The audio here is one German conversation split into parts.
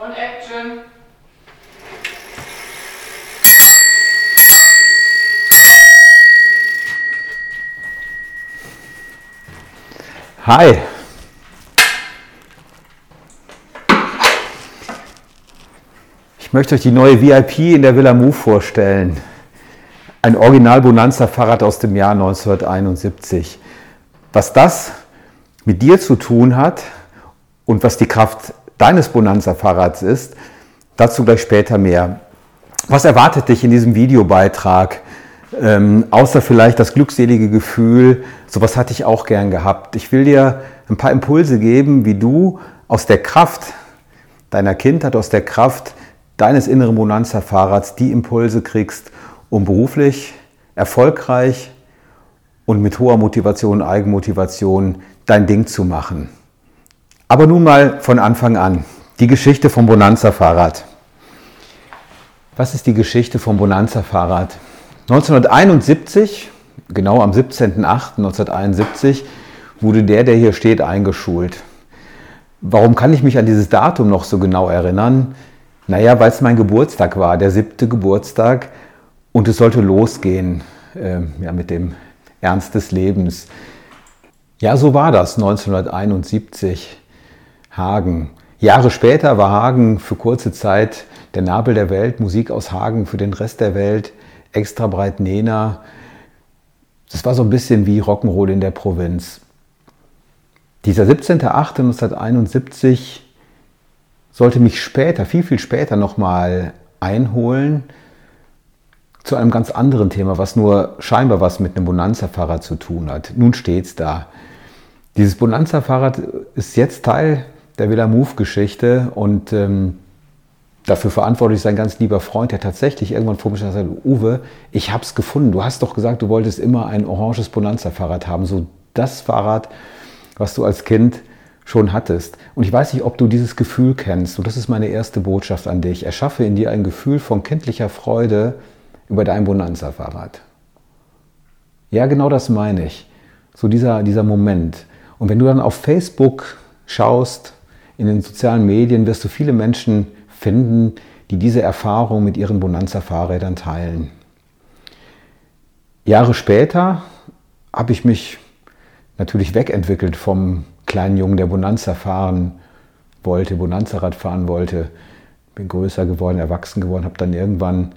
Und Action. Hi. Ich möchte euch die neue VIP in der Villa Move vorstellen. Ein Original Bonanza Fahrrad aus dem Jahr 1971. Was das mit dir zu tun hat und was die Kraft deines Bonanza Fahrrads ist, dazu gleich später mehr. Was erwartet dich in diesem Videobeitrag? Ähm, außer vielleicht das glückselige Gefühl, sowas hatte ich auch gern gehabt. Ich will dir ein paar Impulse geben, wie du aus der Kraft deiner Kindheit, aus der Kraft deines inneren Bonanza-Fahrrads die Impulse kriegst, um beruflich erfolgreich und mit hoher Motivation, Eigenmotivation dein Ding zu machen. Aber nun mal von Anfang an. Die Geschichte vom Bonanza-Fahrrad. Was ist die Geschichte vom Bonanza-Fahrrad? 1971, genau am 17.08.1971, wurde der, der hier steht, eingeschult. Warum kann ich mich an dieses Datum noch so genau erinnern? Naja, weil es mein Geburtstag war, der siebte Geburtstag und es sollte losgehen äh, ja, mit dem Ernst des Lebens. Ja, so war das 1971. Hagen. Jahre später war Hagen für kurze Zeit der Nabel der Welt, Musik aus Hagen für den Rest der Welt, extra breit Nena. Das war so ein bisschen wie Rock'n'Roll in der Provinz. Dieser 17.08.1971 sollte mich später, viel, viel später nochmal einholen zu einem ganz anderen Thema, was nur scheinbar was mit einem Bonanza-Fahrrad zu tun hat. Nun steht's da. Dieses Bonanza-Fahrrad ist jetzt Teil der Villa Move-Geschichte und ähm, dafür verantwortlich ist ein ganz lieber Freund, der tatsächlich irgendwann vor mir gesagt hat, Uwe, ich hab's gefunden. Du hast doch gesagt, du wolltest immer ein oranges Bonanza-Fahrrad haben. So das Fahrrad, was du als Kind schon hattest. Und ich weiß nicht, ob du dieses Gefühl kennst. Und das ist meine erste Botschaft an dich. Erschaffe in dir ein Gefühl von kindlicher Freude über dein Bonanza-Fahrrad. Ja, genau das meine ich. So dieser, dieser Moment. Und wenn du dann auf Facebook schaust, in den sozialen Medien, wirst du viele Menschen finden, die diese Erfahrung mit ihren Bonanza-Fahrrädern teilen. Jahre später habe ich mich natürlich wegentwickelt vom kleinen Jungen, der Bonanza fahren wollte, Bonanza-Rad fahren wollte. Bin größer geworden, erwachsen geworden, habe dann irgendwann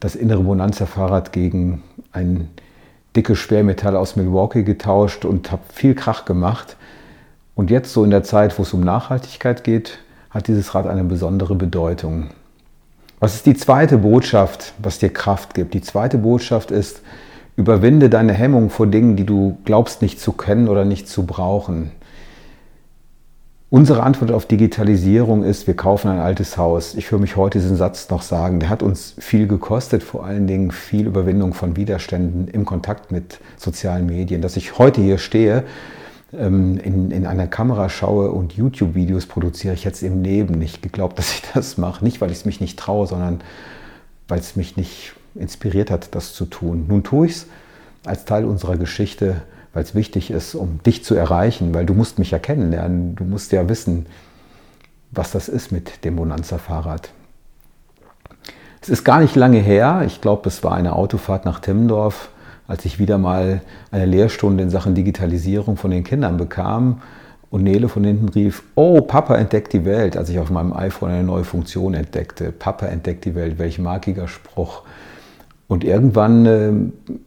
das innere Bonanza-Fahrrad gegen ein dickes Schwermetall aus Milwaukee getauscht und habe viel Krach gemacht. Und jetzt, so in der Zeit, wo es um Nachhaltigkeit geht, hat dieses Rad eine besondere Bedeutung. Was ist die zweite Botschaft, was dir Kraft gibt? Die zweite Botschaft ist, überwinde deine Hemmung vor Dingen, die du glaubst nicht zu können oder nicht zu brauchen. Unsere Antwort auf Digitalisierung ist, wir kaufen ein altes Haus. Ich höre mich heute diesen Satz noch sagen. Der hat uns viel gekostet, vor allen Dingen viel Überwindung von Widerständen im Kontakt mit sozialen Medien. Dass ich heute hier stehe, in, in einer Kamera schaue und YouTube-Videos produziere, ich jetzt im Leben nicht geglaubt, dass ich das mache. Nicht, weil ich es mich nicht traue, sondern weil es mich nicht inspiriert hat, das zu tun. Nun tue ich es als Teil unserer Geschichte weil es wichtig ist, um dich zu erreichen, weil du musst mich ja kennenlernen, du musst ja wissen, was das ist mit dem Bonanza-Fahrrad. Es ist gar nicht lange her, ich glaube, es war eine Autofahrt nach Timmendorf, als ich wieder mal eine Lehrstunde in Sachen Digitalisierung von den Kindern bekam und Nele von hinten rief, oh, Papa entdeckt die Welt, als ich auf meinem iPhone eine neue Funktion entdeckte. Papa entdeckt die Welt, welch markiger Spruch. Und irgendwann äh,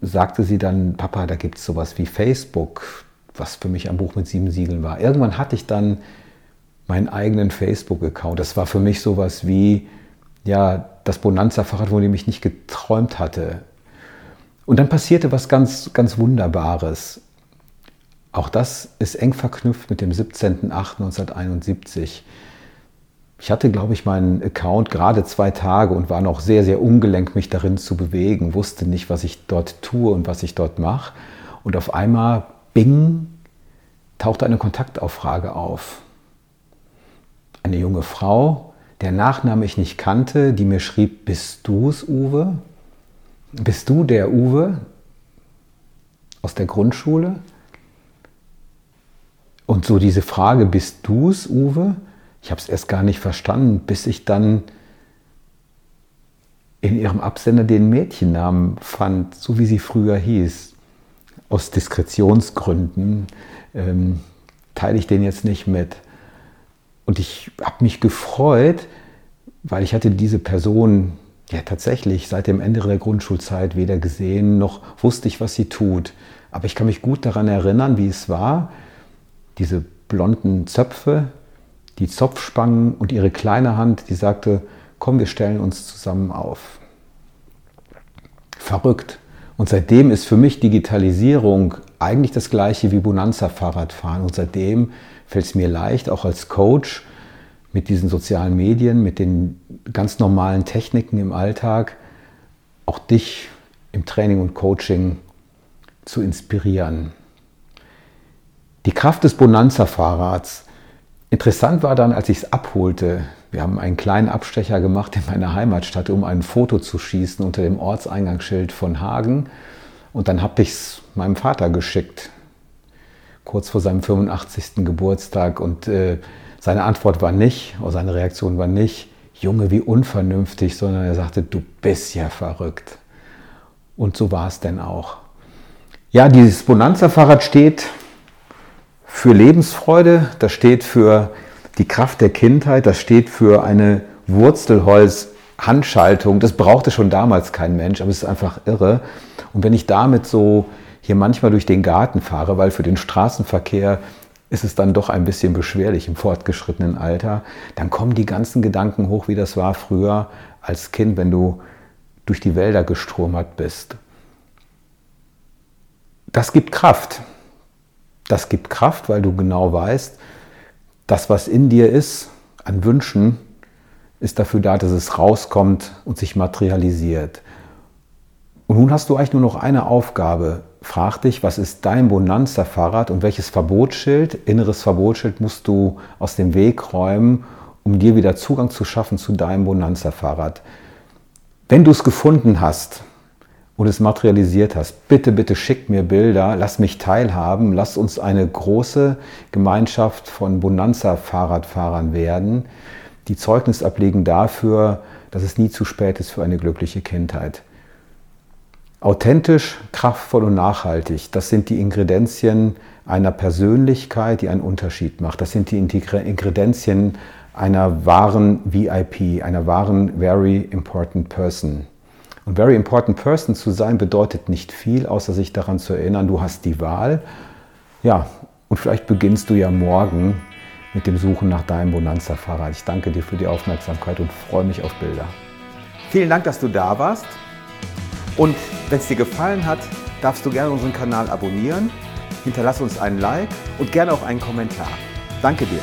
sagte sie dann, Papa, da gibt es sowas wie Facebook, was für mich ein Buch mit sieben Siegeln war. Irgendwann hatte ich dann meinen eigenen Facebook-Account. Das war für mich sowas wie ja, das Bonanza-Fahrrad, wo ich mich nicht geträumt hatte. Und dann passierte was ganz, ganz Wunderbares. Auch das ist eng verknüpft mit dem 17.08.1971. Ich hatte, glaube ich, meinen Account gerade zwei Tage und war noch sehr, sehr ungelenk, mich darin zu bewegen, wusste nicht, was ich dort tue und was ich dort mache. Und auf einmal, bing, tauchte eine Kontaktaufrage auf. Eine junge Frau, der Nachname ich nicht kannte, die mir schrieb, bist du es, Uwe? Bist du der Uwe aus der Grundschule? Und so diese Frage, bist du es, Uwe? Ich habe es erst gar nicht verstanden, bis ich dann in ihrem Absender den Mädchennamen fand, so wie sie früher hieß. Aus Diskretionsgründen ähm, teile ich den jetzt nicht mit. Und ich habe mich gefreut, weil ich hatte diese Person ja tatsächlich seit dem Ende der Grundschulzeit weder gesehen, noch wusste ich, was sie tut. Aber ich kann mich gut daran erinnern, wie es war, diese blonden Zöpfe, die Zopfspangen und ihre kleine Hand, die sagte, komm, wir stellen uns zusammen auf. Verrückt. Und seitdem ist für mich Digitalisierung eigentlich das gleiche wie Bonanza-Fahrradfahren. Und seitdem fällt es mir leicht, auch als Coach, mit diesen sozialen Medien, mit den ganz normalen Techniken im Alltag, auch dich im Training und Coaching zu inspirieren. Die Kraft des Bonanza-Fahrrads. Interessant war dann, als ich es abholte, wir haben einen kleinen Abstecher gemacht in meiner Heimatstadt, um ein Foto zu schießen unter dem Ortseingangsschild von Hagen. Und dann habe ich es meinem Vater geschickt, kurz vor seinem 85. Geburtstag. Und äh, seine Antwort war nicht, oder seine Reaktion war nicht, Junge, wie unvernünftig, sondern er sagte, du bist ja verrückt. Und so war es denn auch. Ja, dieses Bonanza-Fahrrad steht für Lebensfreude, das steht für die Kraft der Kindheit, das steht für eine Wurzelholz-Handschaltung. Das brauchte schon damals kein Mensch, aber es ist einfach irre. Und wenn ich damit so hier manchmal durch den Garten fahre, weil für den Straßenverkehr ist es dann doch ein bisschen beschwerlich im fortgeschrittenen Alter, dann kommen die ganzen Gedanken hoch, wie das war früher als Kind, wenn du durch die Wälder gestromert bist. Das gibt Kraft. Das gibt Kraft, weil du genau weißt, das, was in dir ist, an Wünschen, ist dafür da, dass es rauskommt und sich materialisiert. Und nun hast du eigentlich nur noch eine Aufgabe, frag dich, was ist dein Bonanza-Fahrrad und welches Verbotsschild, inneres Verbotsschild musst du aus dem Weg räumen, um dir wieder Zugang zu schaffen zu deinem Bonanza-Fahrrad. Wenn du es gefunden hast und es materialisiert hast, bitte, bitte schick mir Bilder, lass mich teilhaben, lass uns eine große Gemeinschaft von Bonanza-Fahrradfahrern werden, die Zeugnis ablegen dafür, dass es nie zu spät ist für eine glückliche Kindheit. Authentisch, kraftvoll und nachhaltig, das sind die Ingredienzien einer Persönlichkeit, die einen Unterschied macht. Das sind die Ingredienzien einer wahren VIP, einer wahren Very Important Person. Und Very Important Person zu sein bedeutet nicht viel, außer sich daran zu erinnern, du hast die Wahl. Ja, und vielleicht beginnst du ja morgen mit dem Suchen nach deinem Bonanza-Fahrrad. Ich danke dir für die Aufmerksamkeit und freue mich auf Bilder. Vielen Dank, dass du da warst. Und wenn es dir gefallen hat, darfst du gerne unseren Kanal abonnieren, hinterlass uns einen Like und gerne auch einen Kommentar. Danke dir.